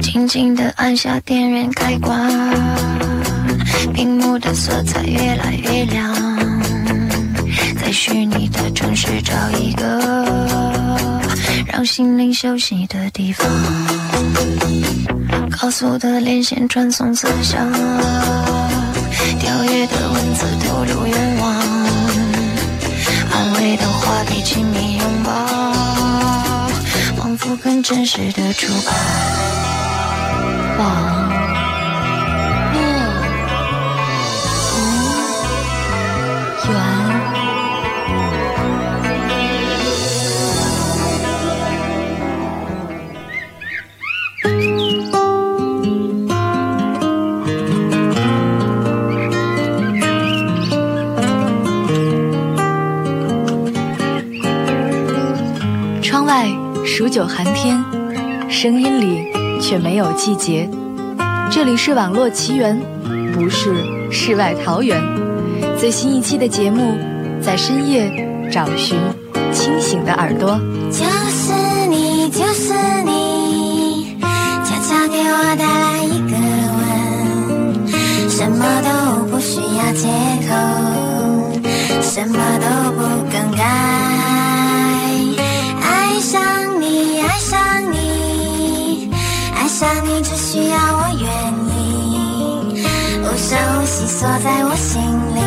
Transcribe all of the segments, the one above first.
轻轻地按下电源开关，屏幕的色彩越来越亮，在虚拟的城市找一个让心灵休息的地方，高速的连线传送思想，跳跃的文字透露愿望，安慰的话题亲密拥抱，仿佛更真实的触碰。数九寒天，声音里。却没有季节。这里是网络奇缘，不是世外桃源。最新一期的节目，在深夜找寻清醒的耳朵。就是你，就是你，悄悄给我带来一个吻，什么都不需要借口，什么都不更改。爱上想你只需要我愿意，无声无息锁在我心里，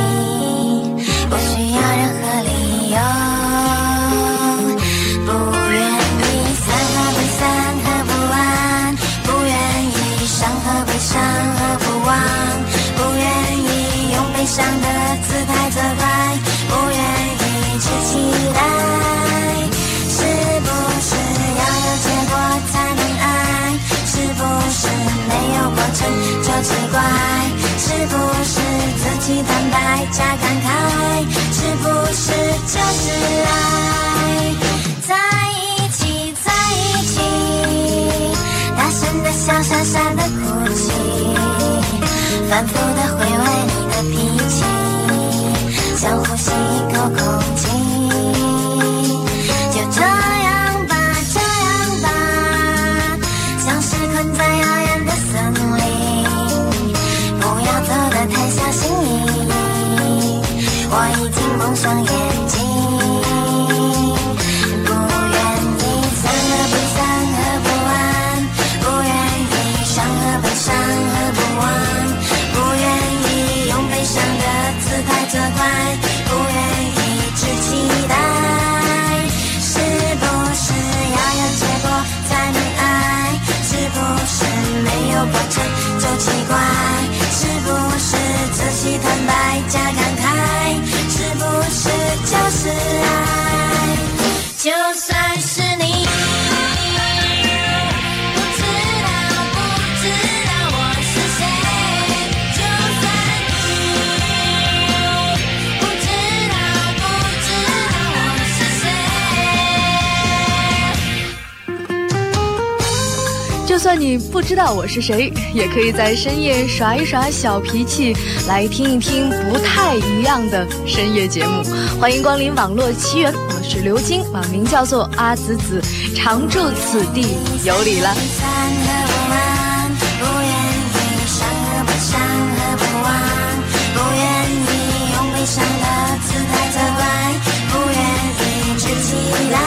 不需要任何理由。不愿意散和不散，和不完，不愿意伤和悲伤，和不忘，不愿意用悲伤的姿态责怪，不愿意只期待，没有过程就奇怪，是不是自己坦白加感慨，是不是就是爱？在一起，在一起，大声的笑，傻傻的哭泣，反复的回味你的脾气，想呼吸一口空气，双眼不知道我是谁，也可以在深夜耍一耍小脾气，来听一听不太一样的深夜节目。欢迎光临网络奇缘，我是刘晶，网名叫做阿紫紫，常驻此地，有礼了。想的姿态责怪，不愿意只期待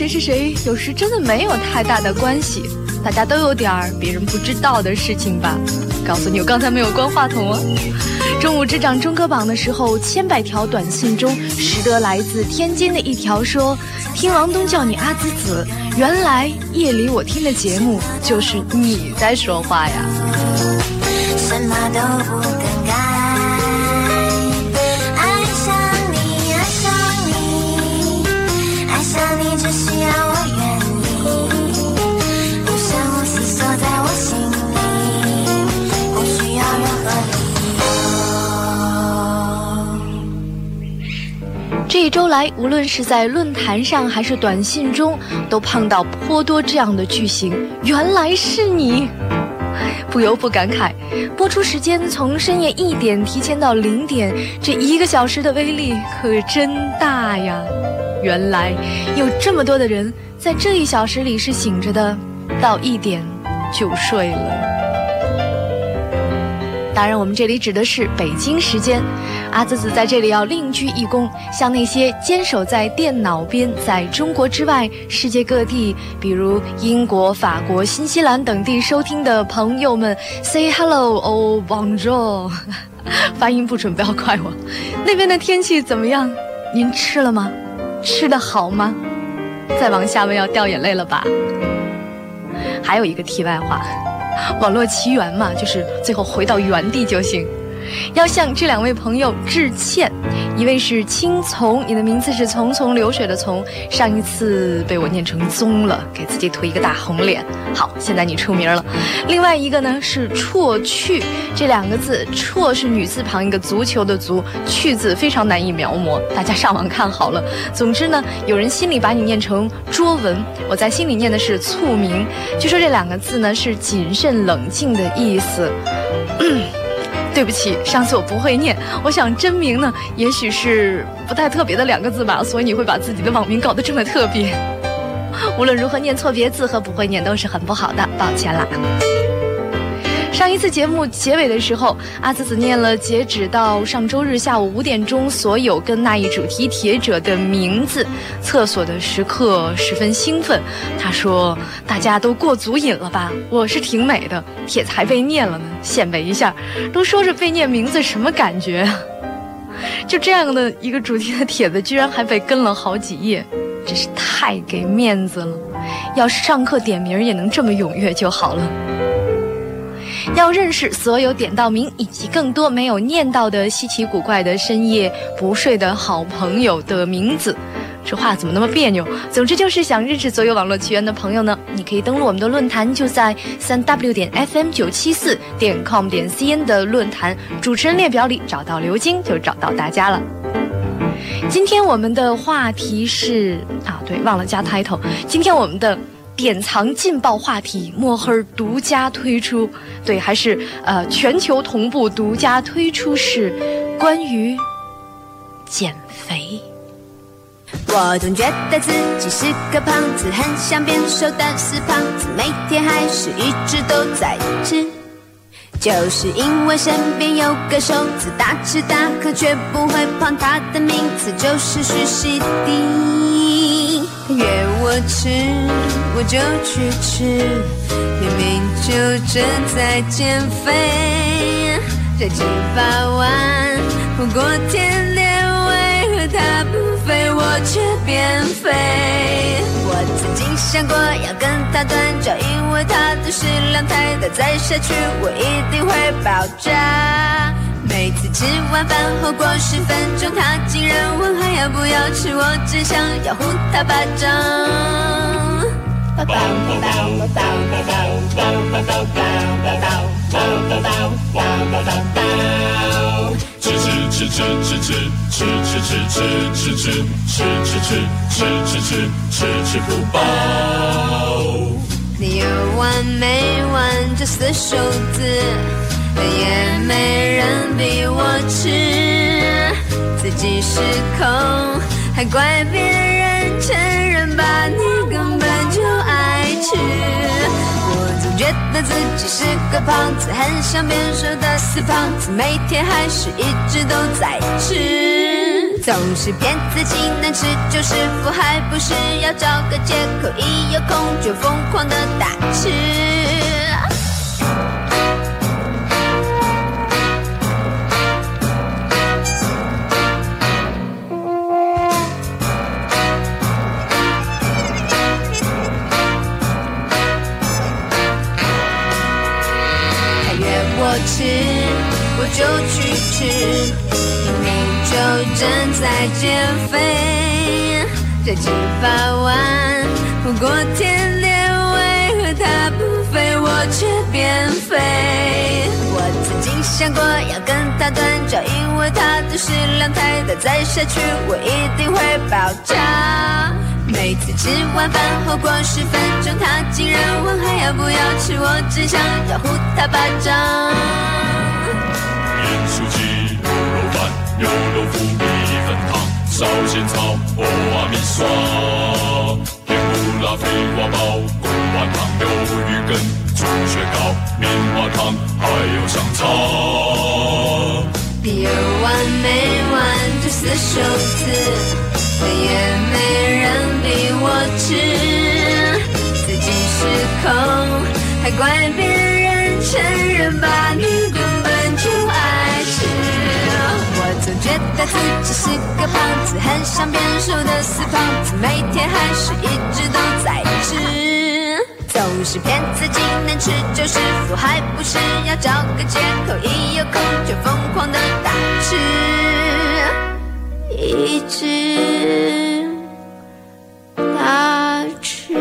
谁是谁，有时真的没有太大的关系。大家都有点儿别人不知道的事情吧。告诉你，我刚才没有关话筒哦。中午只涨中科榜的时候，千百条短信中，识得来自天津的一条说：“听王东叫你阿紫紫，原来夜里我听的节目就是你在说话呀。”什么都不这一周来，无论是在论坛上还是短信中，都碰到颇多这样的句型。原来是你。不由不感慨，播出时间从深夜一点提前到零点，这一个小时的威力可真大呀！原来有这么多的人在这一小时里是醒着的，到一点就睡了。当然，我们这里指的是北京时间。阿紫紫在这里要另鞠一躬，向那些坚守在电脑边，在中国之外、世界各地，比如英国、法国、新西兰等地收听的朋友们，say hello oh bonjour，发音不准不要怪我。那边的天气怎么样？您吃了吗？吃的好吗？再往下问要掉眼泪了吧？还有一个题外话，网络奇缘嘛，就是最后回到原地就行。要向这两位朋友致歉，一位是青从，你的名字是匆匆流水的从，上一次被我念成宗了，给自己涂一个大红脸。好，现在你出名了。另外一个呢是绰去，这两个字，绰是女字旁一个足球的足，去字非常难以描摹，大家上网看好了。总之呢，有人心里把你念成卓文，我在心里念的是促明。据说这两个字呢是谨慎冷静的意思。嗯对不起，上次我不会念。我想真名呢，也许是不太特别的两个字吧，所以你会把自己的网名搞得这么特别。无论如何，念错别字和不会念都是很不好的，抱歉了。上一次节目结尾的时候，阿紫紫念了截止到上周日下午五点钟所有跟那一主题帖者的名字。厕所的时刻十分兴奋，他说：“大家都过足瘾了吧？我是挺美的，帖子还被念了呢，显摆一下。都说着被念名字什么感觉？就这样的一个主题的帖子，居然还被跟了好几页，真是太给面子了。要是上课点名也能这么踊跃就好了。”要认识所有点到名以及更多没有念到的稀奇古怪的深夜不睡的好朋友的名字，这话怎么那么别扭？总之就是想认识所有网络奇缘的朋友呢，你可以登录我们的论坛，就在三 w 点 fm 九七四点 com 点 cn 的论坛主持人列表里找到刘晶，就找到大家了。今天我们的话题是啊，对，忘了加 title。今天我们的。典藏劲爆话题，墨黑独家推出，对，还是呃全球同步独家推出是关于减肥。我总觉得自己是个胖子，很想变瘦，但是胖子每天还是一直都在吃，就是因为身边有个瘦子，大吃大喝却不会胖，他的名字就是徐熙娣。我吃，我就去吃，明明就正在减肥，这吃八万不过天天为何他不肥，我却变肥？我曾经想过要跟他断交，因为他的食量太大，再下去我一定会爆炸。每次吃完饭后过十分钟，他竟然问还要不要吃，我只想要呼他巴掌。吃吃吃吃吃吃吃吃吃吃吃吃吃吃吃吃吃吃吃不饱。你有完没完这死瘦子？也没人逼我吃，自己失控，还怪别人承认吧？你根本就爱吃。我总觉得自己是个胖子，很想变瘦的死胖子，每天还是一直都在吃。总是骗自己能吃就是福，还不是要找个借口，一有空就疯狂的大。吃，就去吃，明明就正在减肥，这吃法完不过甜点，为何他不肥，我却变肥？我曾经想过要跟他断交，因为他的食量太大，再下去我一定会爆炸。每次吃完饭后过十分钟，他竟然问还要不要吃，我只想要呼他巴掌。盐酥鸡、牛肉饭、牛肉腐、米粉汤、烧仙草、欧阿米刷、甜不辣、飞花包、贡丸汤、鱿鱼羹、猪血糕、棉花糖，还有香肠。有完没完这四首词再？也没人逼我吃，自己失控，还怪别人承认把？你觉得自己是个胖子，很想变瘦的死胖子，每天还是一直都在吃，总是骗自己能吃就是福，还不是要找个借口，一有空就疯狂的大吃。一直大吃。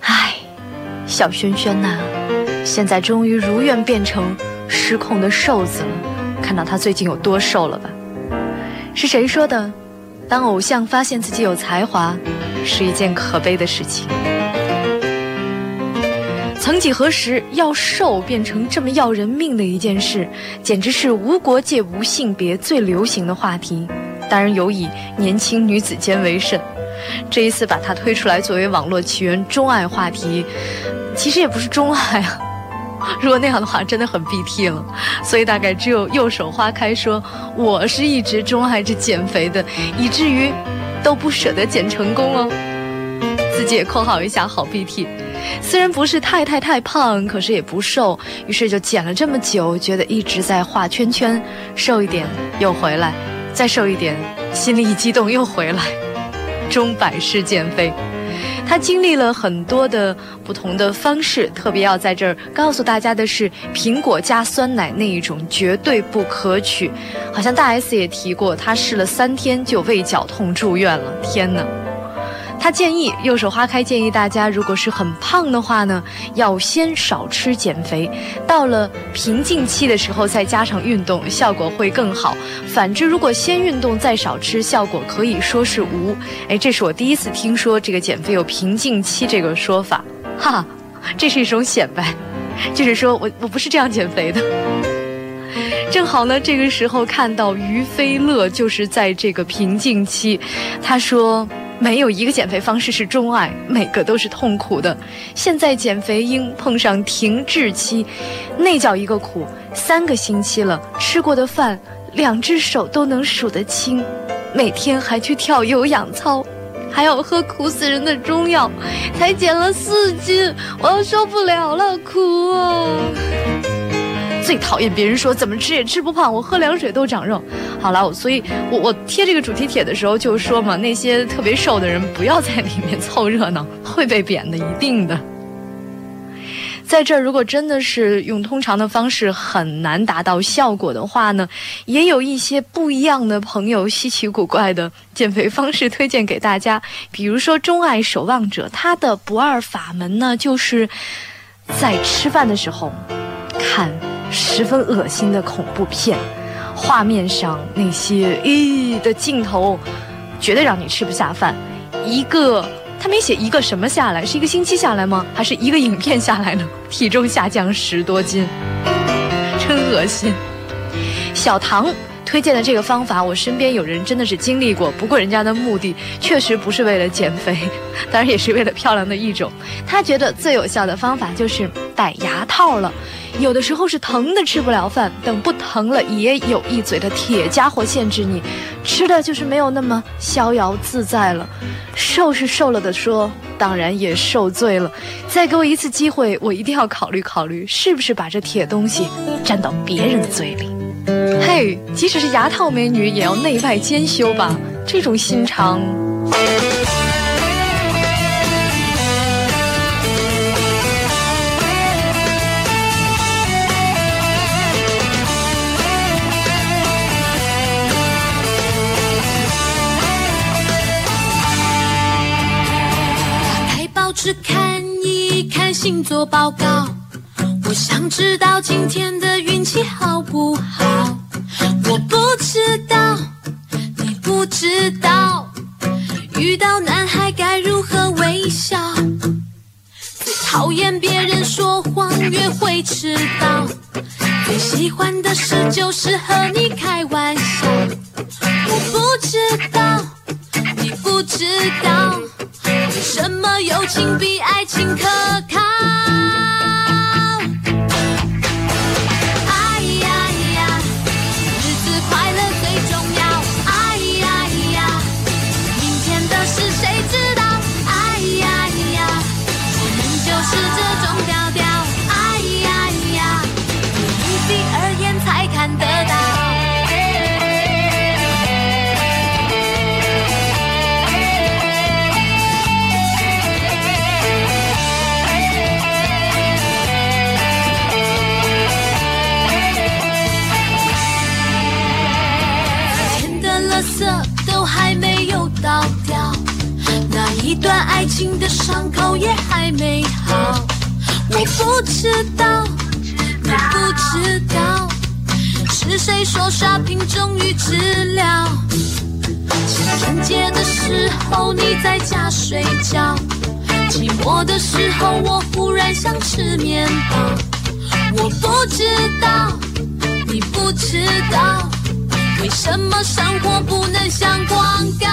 唉，小轩轩呐，现在终于如愿变成失控的瘦子了。看到他最近有多瘦了吧？是谁说的？当偶像发现自己有才华，是一件可悲的事情。曾几何时，要瘦变成这么要人命的一件事，简直是无国界、无性别最流行的话题。当然有以年轻女子间为甚。这一次把它推出来作为网络起源钟爱话题，其实也不是钟爱啊。如果那样的话，真的很 BT 了。所以大概只有右手花开说，我是一直钟爱着减肥的，以至于都不舍得减成功哦。自己也括号一下，好 BT。虽然不是太太太胖，可是也不瘦，于是就减了这么久，觉得一直在画圈圈，瘦一点又回来，再瘦一点，心里一激动又回来，终百式减肥。他经历了很多的不同的方式，特别要在这儿告诉大家的是，苹果加酸奶那一种绝对不可取。好像大 S 也提过，他试了三天就胃绞痛住院了。天哪！他建议右手花开建议大家，如果是很胖的话呢，要先少吃减肥，到了瓶颈期的时候再加上运动，效果会更好。反之，如果先运动再少吃，效果可以说是无。哎，这是我第一次听说这个减肥有瓶颈期这个说法，哈，这是一种显摆，就是说我我不是这样减肥的。正好呢，这个时候看到于飞乐就是在这个瓶颈期，他说。没有一个减肥方式是钟爱，每个都是痛苦的。现在减肥应碰上停滞期，那叫一个苦。三个星期了，吃过的饭两只手都能数得清，每天还去跳有氧操，还要喝苦死人的中药，才减了四斤，我要受不了了，苦啊！最讨厌别人说怎么吃也吃不胖，我喝凉水都长肉。好了，所以我我贴这个主题帖的时候就说嘛，那些特别瘦的人不要在里面凑热闹，会被贬的，一定的。在这儿，如果真的是用通常的方式很难达到效果的话呢，也有一些不一样的朋友稀奇古怪的减肥方式推荐给大家。比如说钟爱守望者，他的不二法门呢，就是在吃饭的时候看。十分恶心的恐怖片，画面上那些咦的镜头，绝对让你吃不下饭。一个他没写一个什么下来，是一个星期下来吗？还是一个影片下来呢？体重下降十多斤，真恶心。小唐推荐的这个方法，我身边有人真的是经历过，不过人家的目的确实不是为了减肥，当然也是为了漂亮的一种。他觉得最有效的方法就是戴牙套了。有的时候是疼的吃不了饭，等不疼了也有一嘴的铁家伙限制你，吃的就是没有那么逍遥自在了。瘦是瘦了的说，当然也受罪了。再给我一次机会，我一定要考虑考虑，是不是把这铁东西粘到别人的嘴里。嘿，即使是牙套美女，也要内外兼修吧？这种心肠。只看一看星座报告，我想知道今天的运气好不好。我不知道，你不知道，遇到男孩该如何微笑。最讨厌别人说谎，约会迟到。最喜欢的事就是和你开玩笑。我不知道，你不知道。什么友情比爱情可靠？治疗？情人节的时候你在家睡觉，寂寞的时候我忽然想吃面包。我不知道，你不知道。为什么生活不能像广告？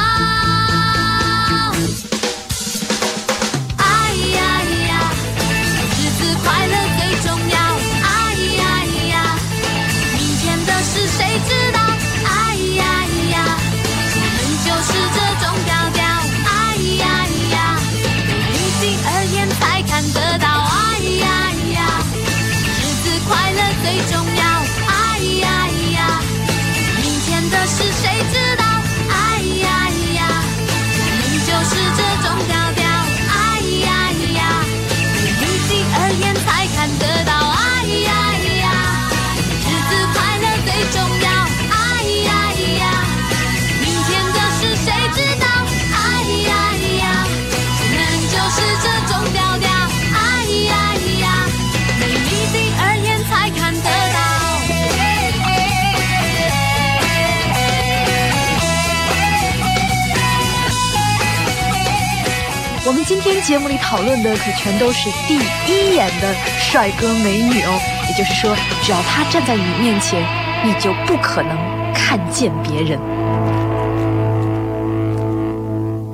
今天节目里讨论的可全都是第一眼的帅哥美女哦，也就是说，只要他站在你面前，你就不可能看见别人。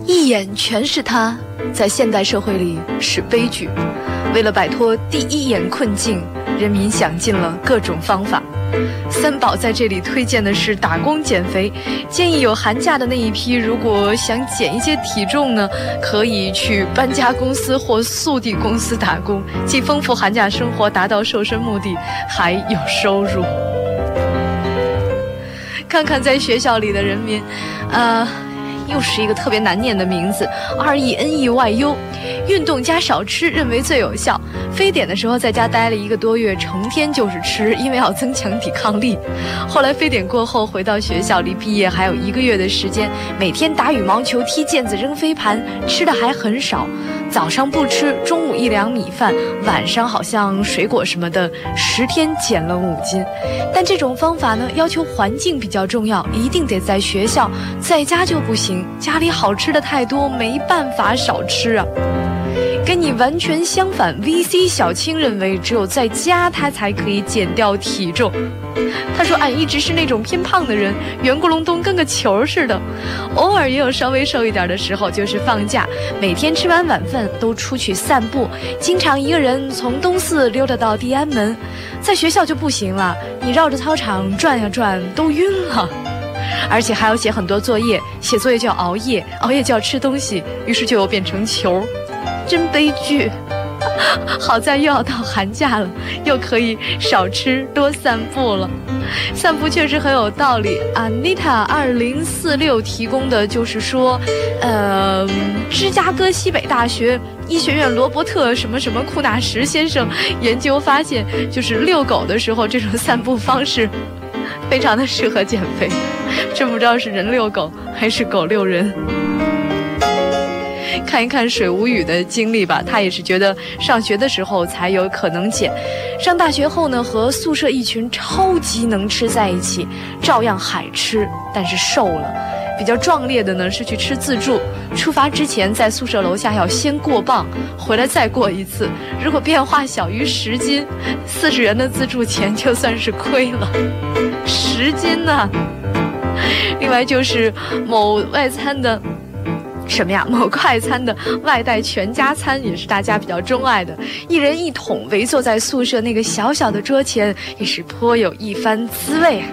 一眼全是他，在现代社会里是悲剧。为了摆脱第一眼困境，人民想尽了各种方法。三宝在这里推荐的是打工减肥，建议有寒假的那一批，如果想减一些体重呢，可以去搬家公司或速递公司打工，既丰富寒假生活，达到瘦身目的，还有收入。看看在学校里的人民，啊。又是一个特别难念的名字，R E N E Y U，运动加少吃认为最有效。非典的时候在家待了一个多月，成天就是吃，因为要增强抵抗力。后来非典过后回到学校，离毕业还有一个月的时间，每天打羽毛球、踢毽子、扔飞盘，吃的还很少。早上不吃，中午一两米饭，晚上好像水果什么的，十天减了五斤。但这种方法呢，要求环境比较重要，一定得在学校，在家就不行。家里好吃的太多，没办法少吃啊。跟你完全相反。VC 小青认为，只有在家他才可以减掉体重。他说：“俺一直是那种偏胖的人，圆咕隆咚跟个球似的。偶尔也有稍微瘦一点的时候，就是放假，每天吃完晚饭都出去散步，经常一个人从东四溜达到地安门。在学校就不行了，你绕着操场转呀转都晕了，而且还要写很多作业，写作业就要熬夜，熬夜就要吃东西，于是就又变成球，真悲剧。”好在又要到寒假了，又可以少吃多散步了。散步确实很有道理。Anita 二零四六提供的就是说，呃，芝加哥西北大学医学院罗伯特什么什么库纳什先生研究发现，就是遛狗的时候这种散步方式，非常的适合减肥。真不知道是人遛狗还是狗遛人。看一看水无语的经历吧，他也是觉得上学的时候才有可能减，上大学后呢，和宿舍一群超级能吃在一起，照样海吃，但是瘦了。比较壮烈的呢是去吃自助，出发之前在宿舍楼下要先过磅，回来再过一次，如果变化小于十斤，四十元的自助钱就算是亏了。十斤呢？另外就是某外餐的。什么呀？某快餐的外带全家餐也是大家比较钟爱的，一人一桶，围坐在宿舍那个小小的桌前，也是颇有一番滋味啊。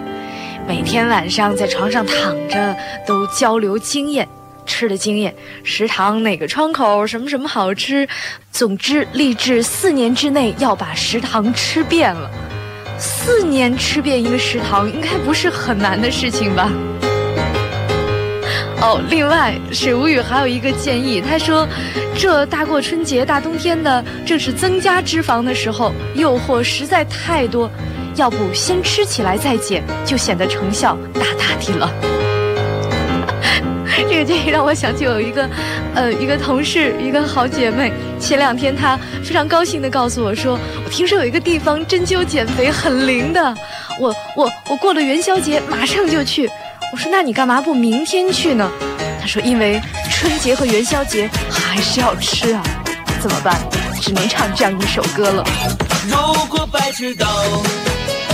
每天晚上在床上躺着，都交流经验，吃的经验，食堂哪个窗口什么什么好吃，总之立志四年之内要把食堂吃遍了。四年吃遍一个食堂，应该不是很难的事情吧？哦，另外水无语还有一个建议，他说，这大过春节大冬天的，正是增加脂肪的时候，诱惑实在太多，要不先吃起来再减，就显得成效大大的了。这个建议让我想起有一个，呃，一个同事，一个好姐妹，前两天她非常高兴地告诉我说，我听说有一个地方针灸减肥很灵的，我我我过了元宵节马上就去。我说：“那你干嘛不明天去呢？”他说：“因为春节和元宵节还是要吃啊，怎么办？只能唱这样一首歌了。”如果白痴都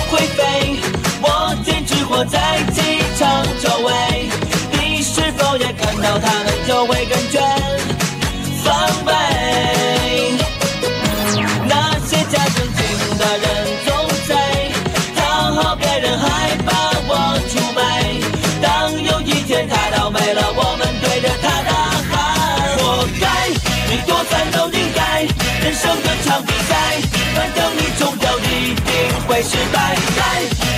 会飞，我坚持活在机场周围。你是否也看到他人生的场比赛，反正你终究一定会失败。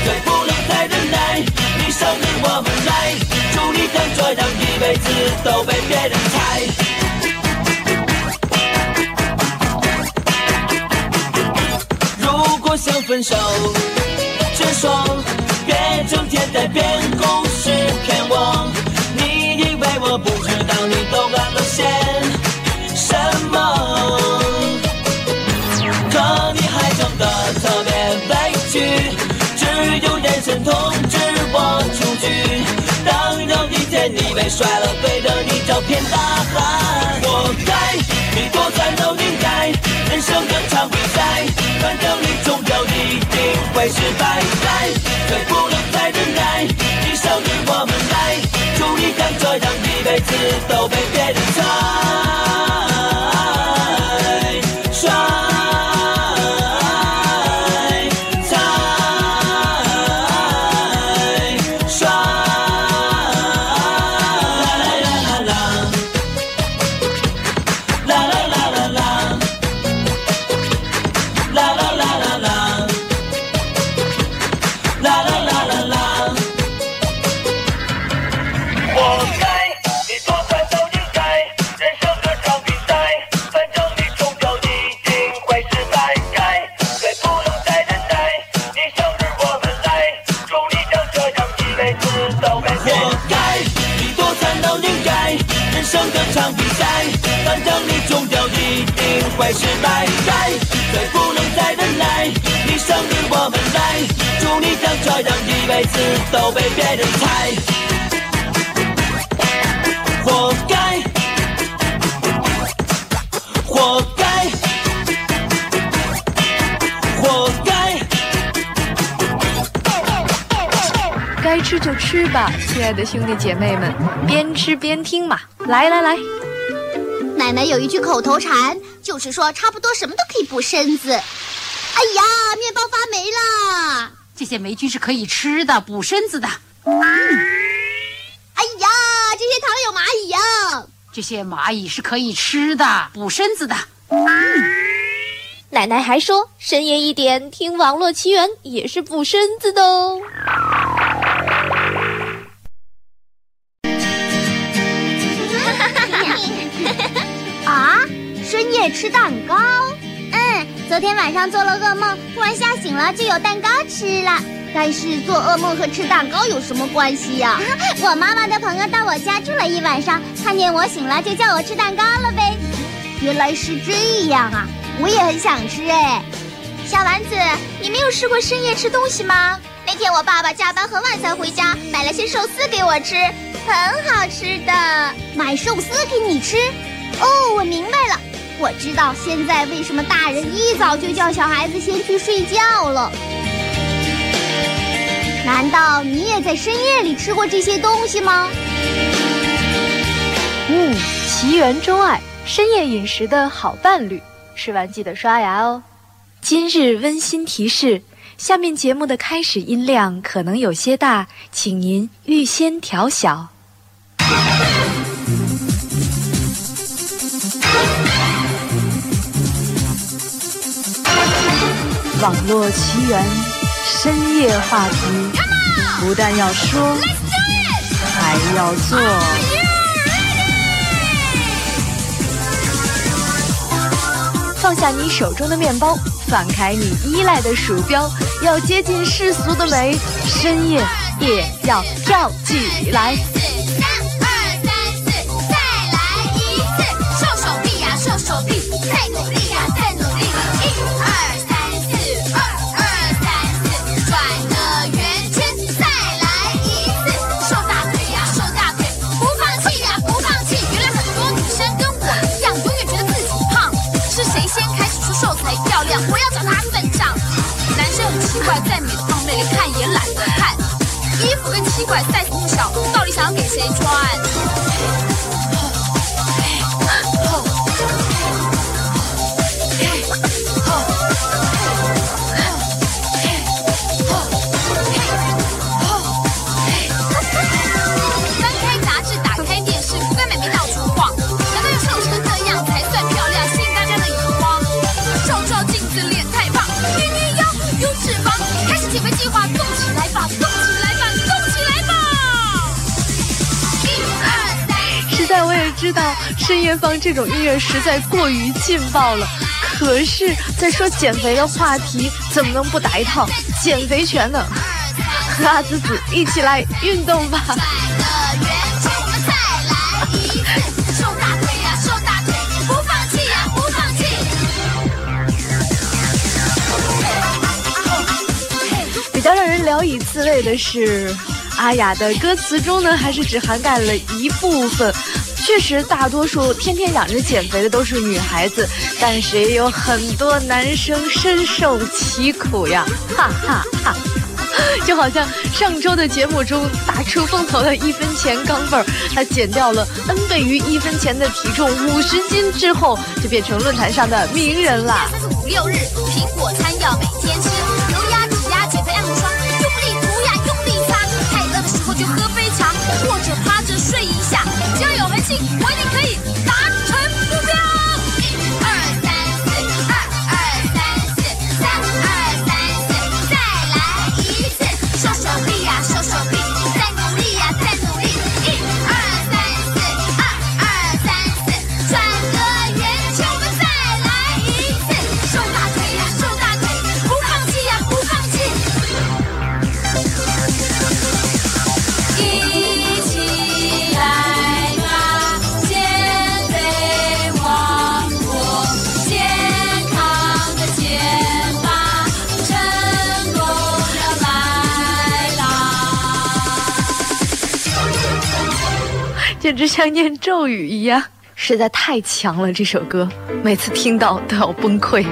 最不能再忍耐，你生日我们来，祝你跟这样一辈子都被别人踩。如果想分手，直说。别整天在编故事骗我，摔了，对着你照片大喊，活该！你多惨都应该，人生的场比赛，反正你终究一定会失败。再不能再忍耐，一生与我们来，祝你看这样一辈子都被别人踩。都被别人拍。活该。活该。活该。该吃就吃吧，亲爱的兄弟姐妹们，边吃边听嘛。来来来。奶奶有一句口头禅，就是说差不多什么都可以补身子。哎呀，面包发霉了。这些霉菌是可以吃的，补身子的。哎呀，这些糖有蚂蚁呀！这些蚂蚁是可以吃的，补身子的。奶奶还说，深夜一点听网络奇缘也是补身子的哦。啊，深夜吃蛋糕？嗯，昨天晚上做了噩梦，突然吓醒了就有蛋糕吃了。但是做噩梦和吃蛋糕有什么关系呀？我妈妈的朋友到我家住了一晚上，看见我醒了就叫我吃蛋糕了呗。原来是这样啊！我也很想吃哎，小丸子，你没有试过深夜吃东西吗？那天我爸爸加班很晚才回家，买了些寿司给我吃，很好吃的。买寿司给你吃？哦，我明白了，我知道现在为什么大人一早就叫小孩子先去睡觉了。难道你也在深夜里吃过这些东西吗？嗯，奇缘钟爱，深夜饮食的好伴侣。吃完记得刷牙哦。今日温馨提示：下面节目的开始音量可能有些大，请您预先调小。网络奇缘，深夜话题，不但要说，还要做。放下你手中的面包，放开你依赖的鼠标，要接近世俗的美，深夜也要跳起来。三二三四，再来一次，瘦手臂呀，瘦手臂，再努力呀，再努力。一二底想知道深夜放这种音乐实在过于劲爆了，可是，在说减肥的话题，怎么能不打一套减肥拳呢？和阿紫紫一起来运动吧！比较让人聊以自慰的是，阿雅的歌词中呢，还是只涵盖了一部分。确实，大多数天天嚷着减肥的都是女孩子，但是也有很多男生深受其苦呀！哈哈哈 就好像上周的节目中打出风头的一分钱钢镚儿，他减掉了 n 倍于一分钱的体重五十斤之后，就变成论坛上的名人啦。三四五六日，苹果餐要每天吃，只要简直像念咒语一样，实在太强了！这首歌每次听到都要崩溃。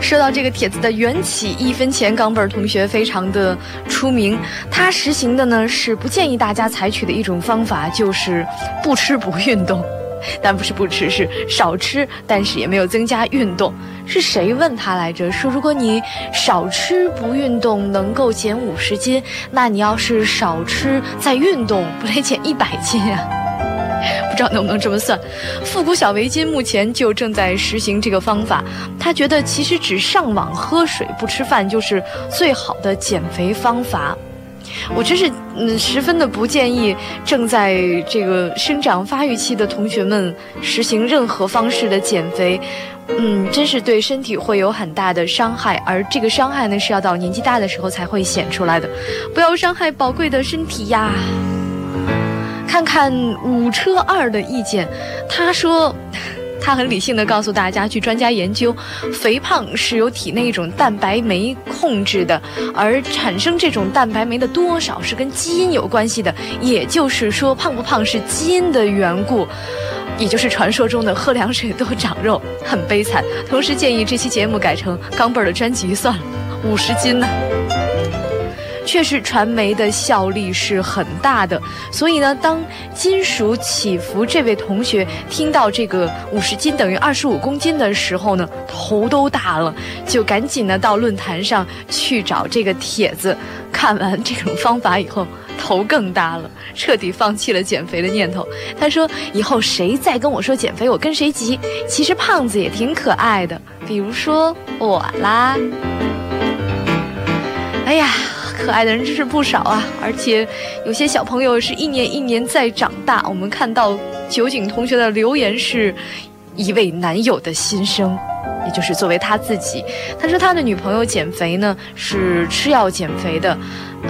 说到这个帖子的缘起，一分钱冈本同学非常的出名。他实行的呢是不建议大家采取的一种方法，就是不吃不运动。但不是不吃，是少吃，但是也没有增加运动。是谁问他来着？说如果你少吃不运动能够减五十斤，那你要是少吃再运动，不得减一百斤啊？不知道能不能这么算？复古小围巾目前就正在实行这个方法。他觉得其实只上网喝水不吃饭就是最好的减肥方法。我真是嗯，十分的不建议正在这个生长发育期的同学们实行任何方式的减肥，嗯，真是对身体会有很大的伤害，而这个伤害呢是要到年纪大的时候才会显出来的，不要伤害宝贵的身体呀。看看五车二的意见，他说。他很理性的告诉大家，据专家研究，肥胖是由体内一种蛋白酶控制的，而产生这种蛋白酶的多少是跟基因有关系的。也就是说，胖不胖是基因的缘故，也就是传说中的喝凉水都长肉，很悲惨。同时建议这期节目改成钢镚儿的专辑算了，五十斤呢。确实，传媒的效力是很大的。所以呢，当金属起伏这位同学听到这个五十斤等于二十五公斤的时候呢，头都大了，就赶紧呢到论坛上去找这个帖子。看完这种方法以后，头更大了，彻底放弃了减肥的念头。他说：“以后谁再跟我说减肥，我跟谁急。其实胖子也挺可爱的，比如说我啦。”哎呀。可爱的人真是不少啊，而且有些小朋友是一年一年在长大。我们看到酒井同学的留言是一位男友的心声，也就是作为他自己，他说他的女朋友减肥呢是吃药减肥的，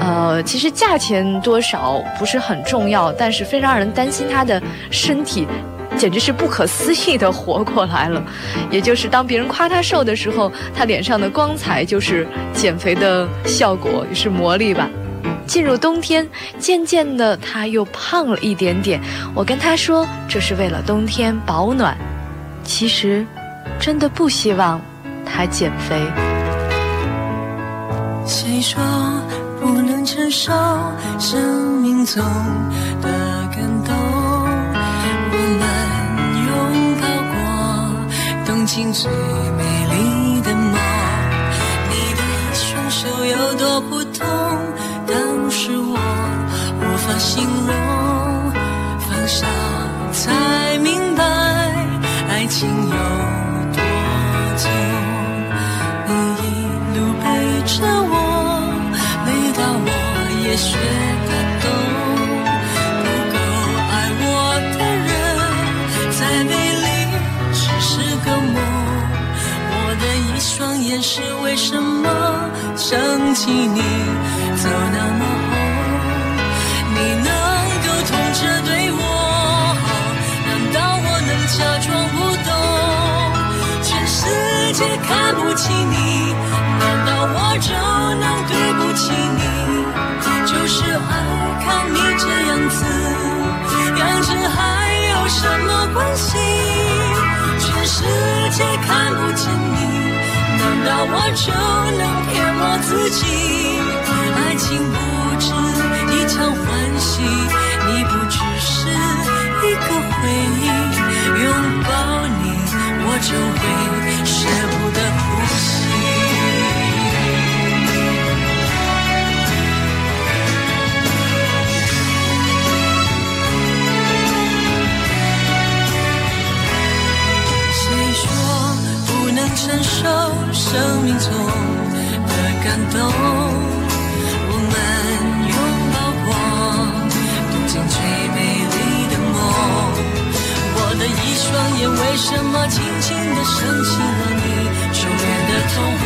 呃，其实价钱多少不是很重要，但是非常让人担心他的身体。简直是不可思议的活过来了，也就是当别人夸他瘦的时候，他脸上的光彩就是减肥的效果，也是魔力吧。进入冬天，渐渐的他又胖了一点点。我跟他说这是为了冬天保暖，其实真的不希望他减肥。谁说不能承受生命中的最美丽的梦，你的双手有多普通，当时我无法形容，放下才明白爱情有多重。你一路陪着我，累到我也学。是为什么想起你走那么后，你能够痛着对我好，难道我能假装不懂？全世界看不起你，难道我就能对不起你？就是爱看你这样子，样子还有什么关系？全世界看不见你。难道我就能骗我自己？爱情不止一场欢喜，你不只是一个回忆。拥抱你，我就会舍不得呼吸。承受？生命中的感动，我们拥抱过东京最美丽的梦。我的一双眼为什么轻轻地升起了你初恋的瞳孔？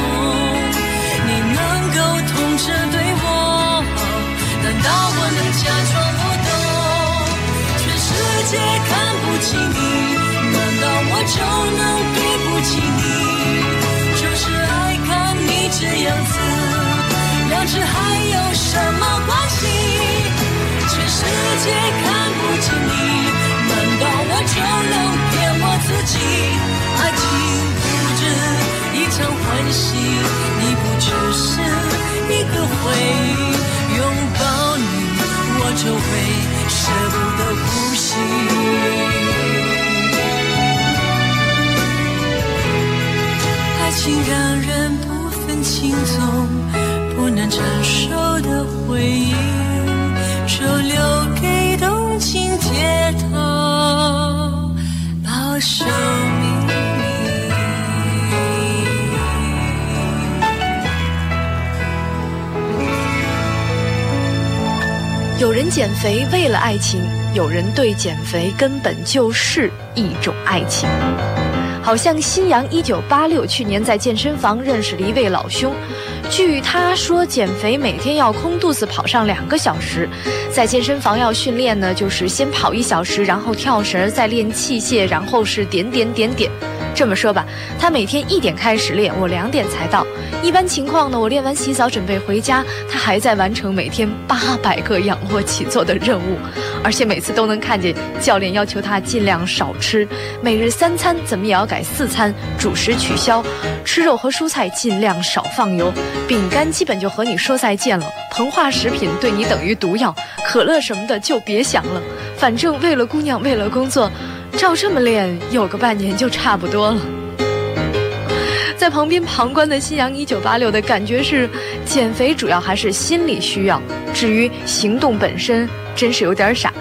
你能够痛着对我好，难道我能假装不懂？全世界看不起你，我就能对不起你？就是爱看你这样子，两只还有什么关系？全世界看不起你，难道我就能骗我自己？爱情不止一场欢喜，你不只是一个回忆，拥抱你我就会舍不得呼吸。情让人不分轻重，不能承受的回忆，就留给动情街头保守秘密。有人减肥为了爱情，有人对减肥根本就是一种爱情。好像新阳一九八六去年在健身房认识了一位老兄，据他说，减肥每天要空肚子跑上两个小时，在健身房要训练呢，就是先跑一小时，然后跳绳，再练器械，然后是点点点点。这么说吧，他每天一点开始练，我两点才到。一般情况呢，我练完洗澡准备回家，他还在完成每天八百个仰卧起坐的任务，而且每次都能看见教练要求他尽量少吃，每日三餐怎么也要改四餐，主食取消，吃肉和蔬菜尽量少放油，饼干基本就和你说再见了，膨化食品对你等于毒药，可乐什么的就别想了，反正为了姑娘，为了工作。照这么练，有个半年就差不多了。在旁边旁观的新阳一九八六的感觉是，减肥主要还是心理需要，至于行动本身，真是有点傻。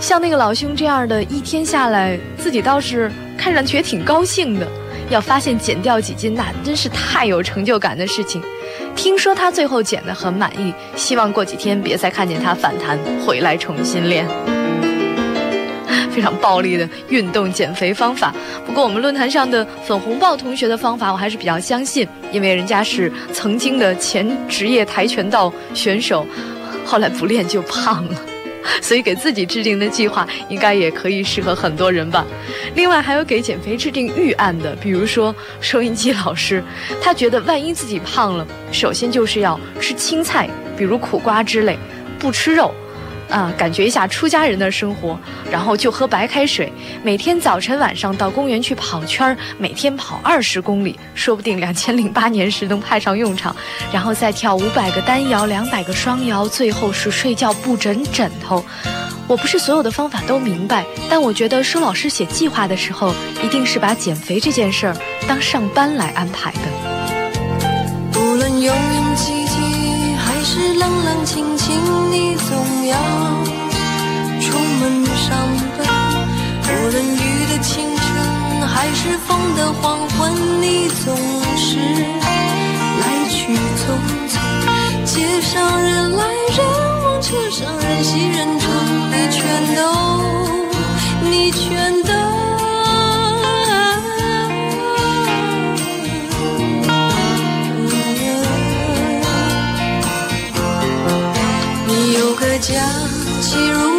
像那个老兄这样的一天下来，自己倒是看上去也挺高兴的。要发现减掉几斤，那真是太有成就感的事情。听说他最后减得很满意，希望过几天别再看见他反弹，回来重新练。非常暴力的运动减肥方法。不过我们论坛上的粉红豹同学的方法，我还是比较相信，因为人家是曾经的前职业跆拳道选手，后来不练就胖了，所以给自己制定的计划应该也可以适合很多人吧。另外还有给减肥制定预案的，比如说收音机老师，他觉得万一自己胖了，首先就是要吃青菜，比如苦瓜之类，不吃肉。啊，感觉一下出家人的生活，然后就喝白开水，每天早晨晚上到公园去跑圈儿，每天跑二十公里，说不定两千零八年时能派上用场，然后再跳五百个单摇，两百个双摇，最后是睡觉不枕枕头。我不是所有的方法都明白，但我觉得舒老师写计划的时候，一定是把减肥这件事儿当上班来安排的。无论拥拥挤挤还是冷冷清清，你要出门上班。无论雨的清晨还是风的黄昏，你总是来去匆匆。街上人来人往，车上人熙人稠，你全都，你全都。想起如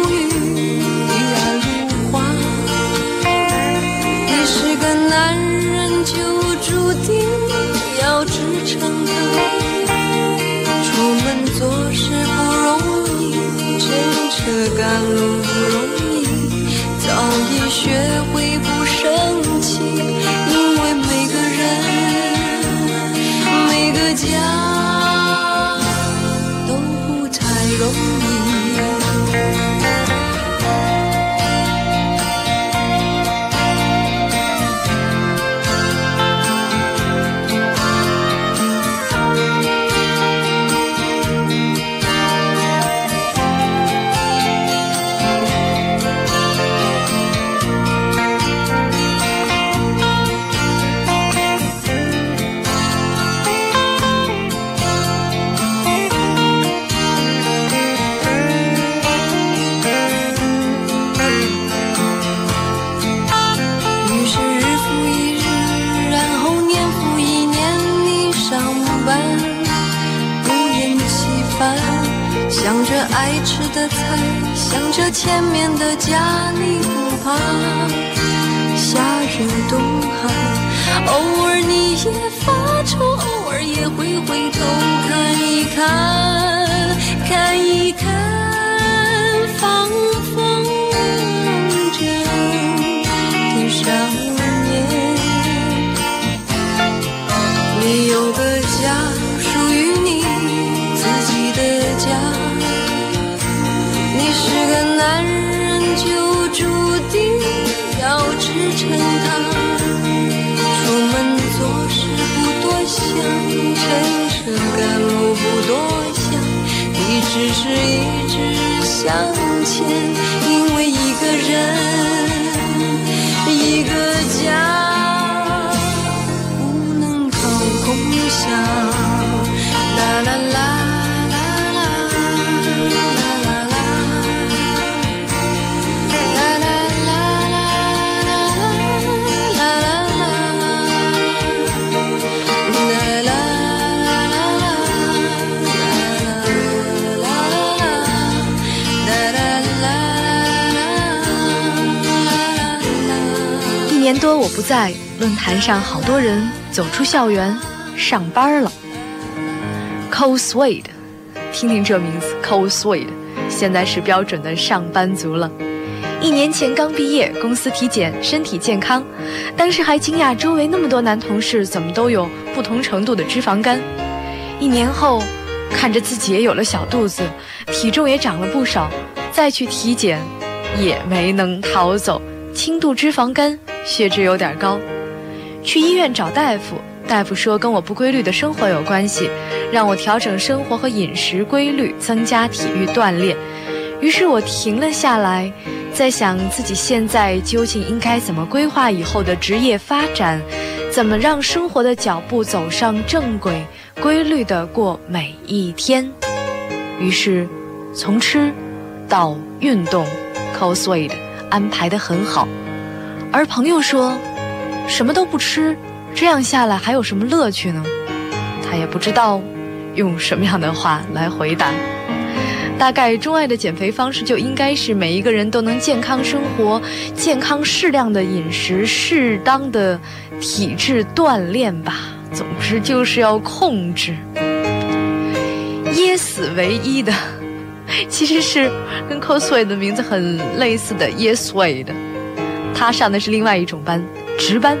想着前面的家，你不怕夏日冬寒，偶尔你也向前，因为一个人，一个家，不能够共享。啦啦。啦多我不在，论坛上好多人走出校园上班了。Cole Swade，听听这名字，Cole Swade，现在是标准的上班族了。一年前刚毕业，公司体检，身体健康，当时还惊讶周围那么多男同事怎么都有不同程度的脂肪肝。一年后，看着自己也有了小肚子，体重也长了不少，再去体检，也没能逃走，轻度脂肪肝，血脂有点高。去医院找大夫，大夫说跟我不规律的生活有关系，让我调整生活和饮食规律，增加体育锻炼。于是我停了下来，在想自己现在究竟应该怎么规划以后的职业发展，怎么让生活的脚步走上正轨，规律的过每一天。于是，从吃到运动 c o s w a d 安排得很好。而朋友说，什么都不吃，这样下来还有什么乐趣呢？他也不知道用什么样的话来回答。大概钟爱的减肥方式就应该是每一个人都能健康生活、健康适量的饮食、适当的体质锻炼吧。总之就是要控制。噎死唯一的，其实是跟 cosway 的名字很类似的 Yesway 的。他上的是另外一种班，值班，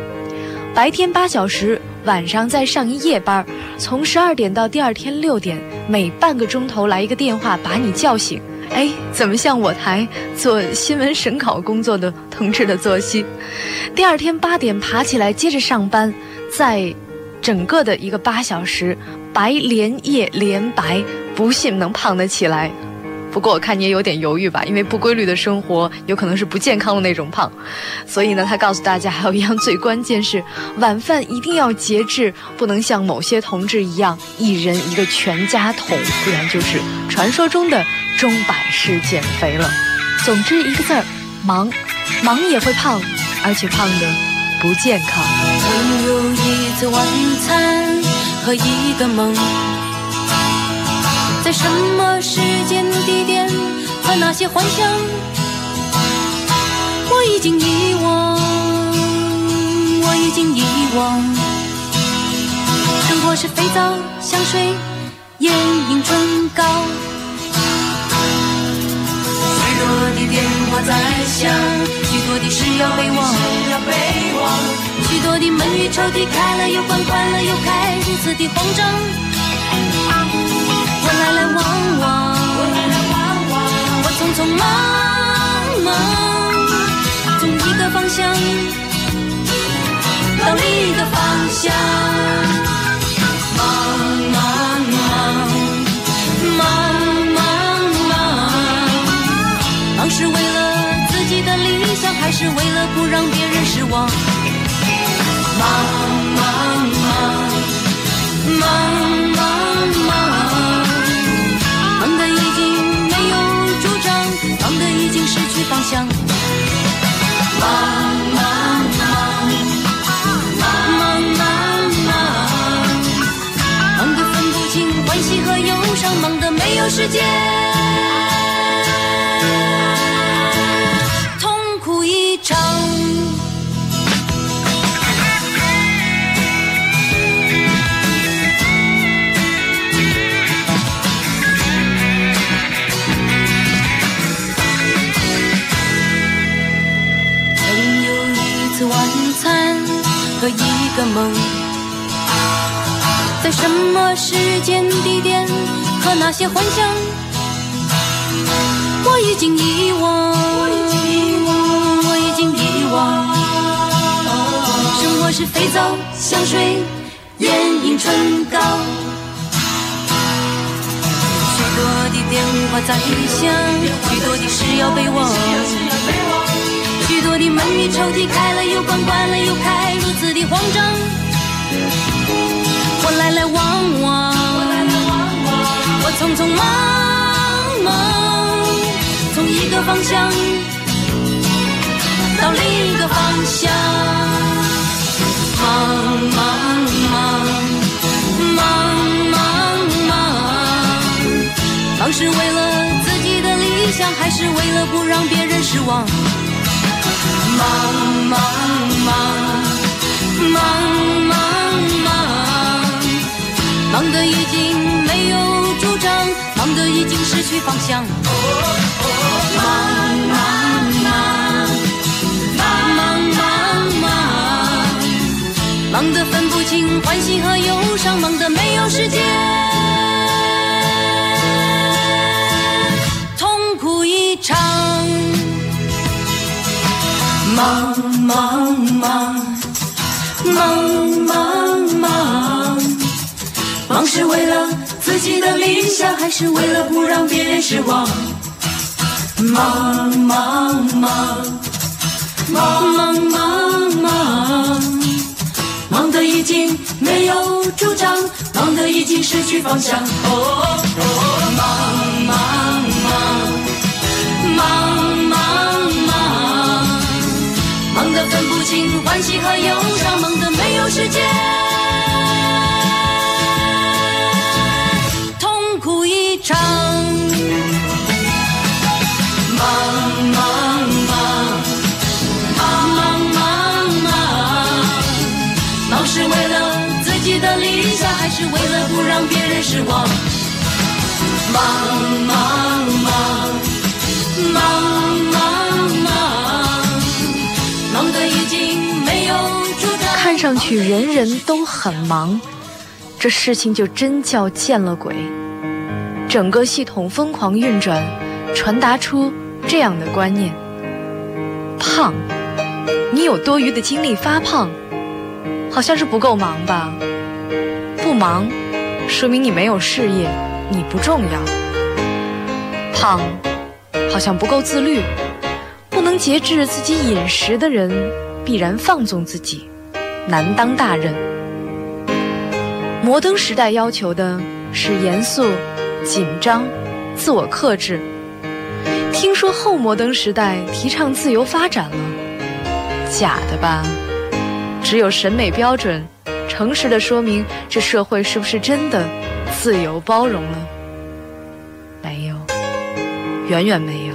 白天八小时，晚上再上一夜班，从十二点到第二天六点，每半个钟头来一个电话把你叫醒。哎，怎么像我台做新闻审稿工作的同志的作息？第二天八点爬起来接着上班，在整个的一个八小时，白连夜连白，不信能胖得起来。不过我看你也有点犹豫吧，因为不规律的生活有可能是不健康的那种胖，所以呢，他告诉大家还有一样最关键是晚饭一定要节制，不能像某些同志一样一人一个全家桶，不然就是传说中的钟摆式减肥了。总之一个字儿，忙，忙也会胖，而且胖的不健康。曾有一次晚餐和一个梦，在什么时间地点和那些幻想，我已经遗忘，我已经遗忘。生活是肥皂、香水、眼影、唇膏。许多的电话在响，许多的事要备忘，许多的门与抽屉开了又关，关了又开，如此的慌张。我来来往往，我匆匆忙忙，从一个方向到另一个方向，忙忙忙，忙忙忙，忙是为了自己的理想，还是为了不让别人失望？忙方向。忙忙忙，忙忙忙，忙得分不清欢喜和忧伤，忙得没有时间，痛哭一场。那些幻想，我已经遗忘，我已经遗忘，我已经遗忘。生活是肥皂、香水、眼影、唇膏。许多的电话在响，许多的事要备忘，许多的门与抽屉开了又关，关了又开，如此的慌张。我来来往往，我匆匆忙忙，从一个方向到另一个方向，忙忙忙忙忙忙，忙是为了自己的理想，还是为了不让别人失望？忙忙忙忙忙忙，忙的已经没有主张，忙得已经失去方向。忙忙忙忙忙忙忙，忙得分不清欢喜和忧伤，忙得没有时间，痛苦一场。忙忙忙忙忙己的理想，还是为了不让别人失望？忙忙忙忙忙忙忙，忙得已经没有主张，忙得已经失去方向。哦哦，忙忙忙忙忙忙。忙得分不清欢喜和忧伤，忙得没有时间，让别人失望？忙忙忙忙忙忙。忙得已经没有。看上去人人都很忙，这事情就真叫见了鬼。整个系统疯狂运转，传达出这样的观念：胖，你有多余的精力发胖，好像是不够忙吧？不忙，说明你没有事业，你不重要。胖，好像不够自律。不能节制自己饮食的人，必然放纵自己，难当大任。摩登时代要求的是严肃、紧张、自我克制。听说后摩登时代提倡自由发展了，假的吧？只有审美标准，诚实的说明这社会是不是真的自由包容了？没有，远远没有。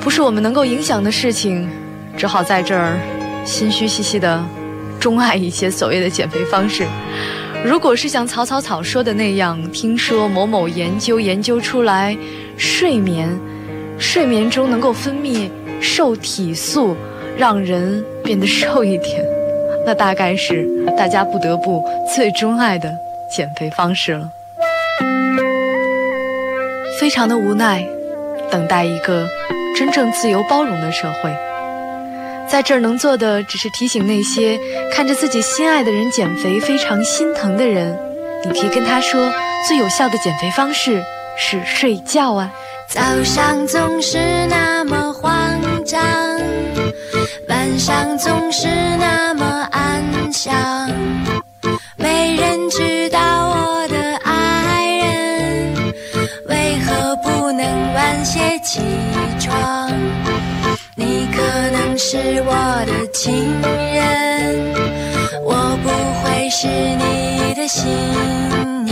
不是我们能够影响的事情，只好在这儿心虚兮兮的钟爱一些所谓的减肥方式。如果是像草草草说的那样，听说某某研究研究出来，睡眠，睡眠中能够分泌瘦体素，让人变得瘦一点，那大概是大家不得不最钟爱的减肥方式了。非常的无奈，等待一个。真正自由包容的社会，在这儿能做的只是提醒那些看着自己心爱的人减肥非常心疼的人，你可以跟他说，最有效的减肥方式是睡觉啊。早上总是那么，上总是那么安详，没人知道我的爱人为何不能晚些起床。你可能是我的情人，我不会是你的新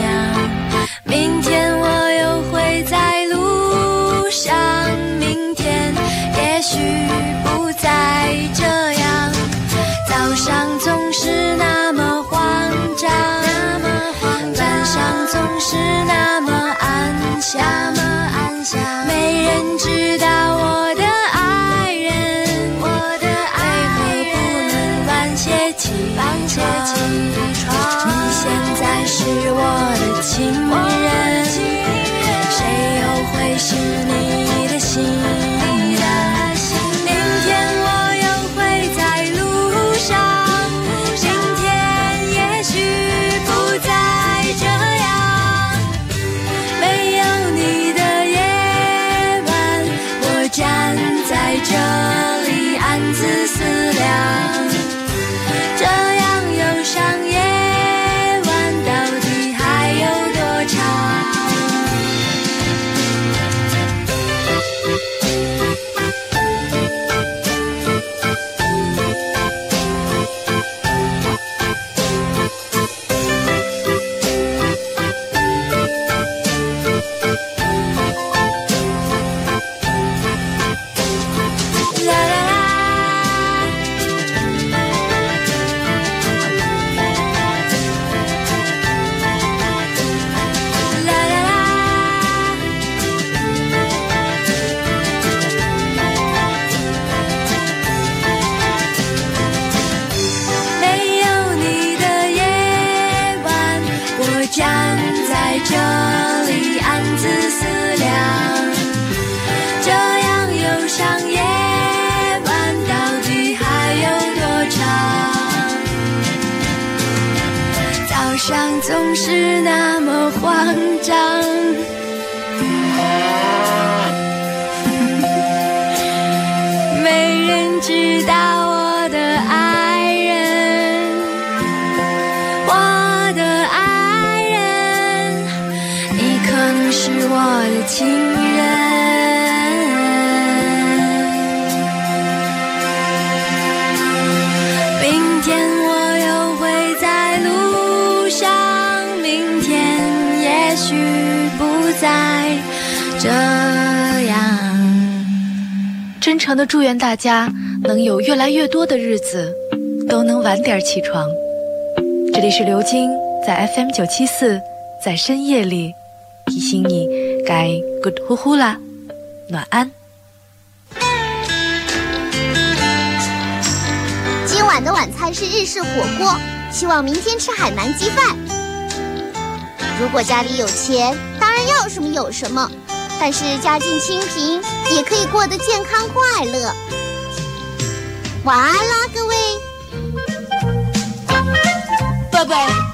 诚的祝愿大家能有越来越多的日子都能晚点起床。这里是刘晶，在 FM 九七四，在深夜里提醒你该 good 呼呼啦，暖安。今晚的晚餐是日式火锅，希望明天吃海南鸡饭。如果家里有钱，当然要什么有什么，但是家境清贫也可以过得健康快乐。晚安啦各位。拜拜。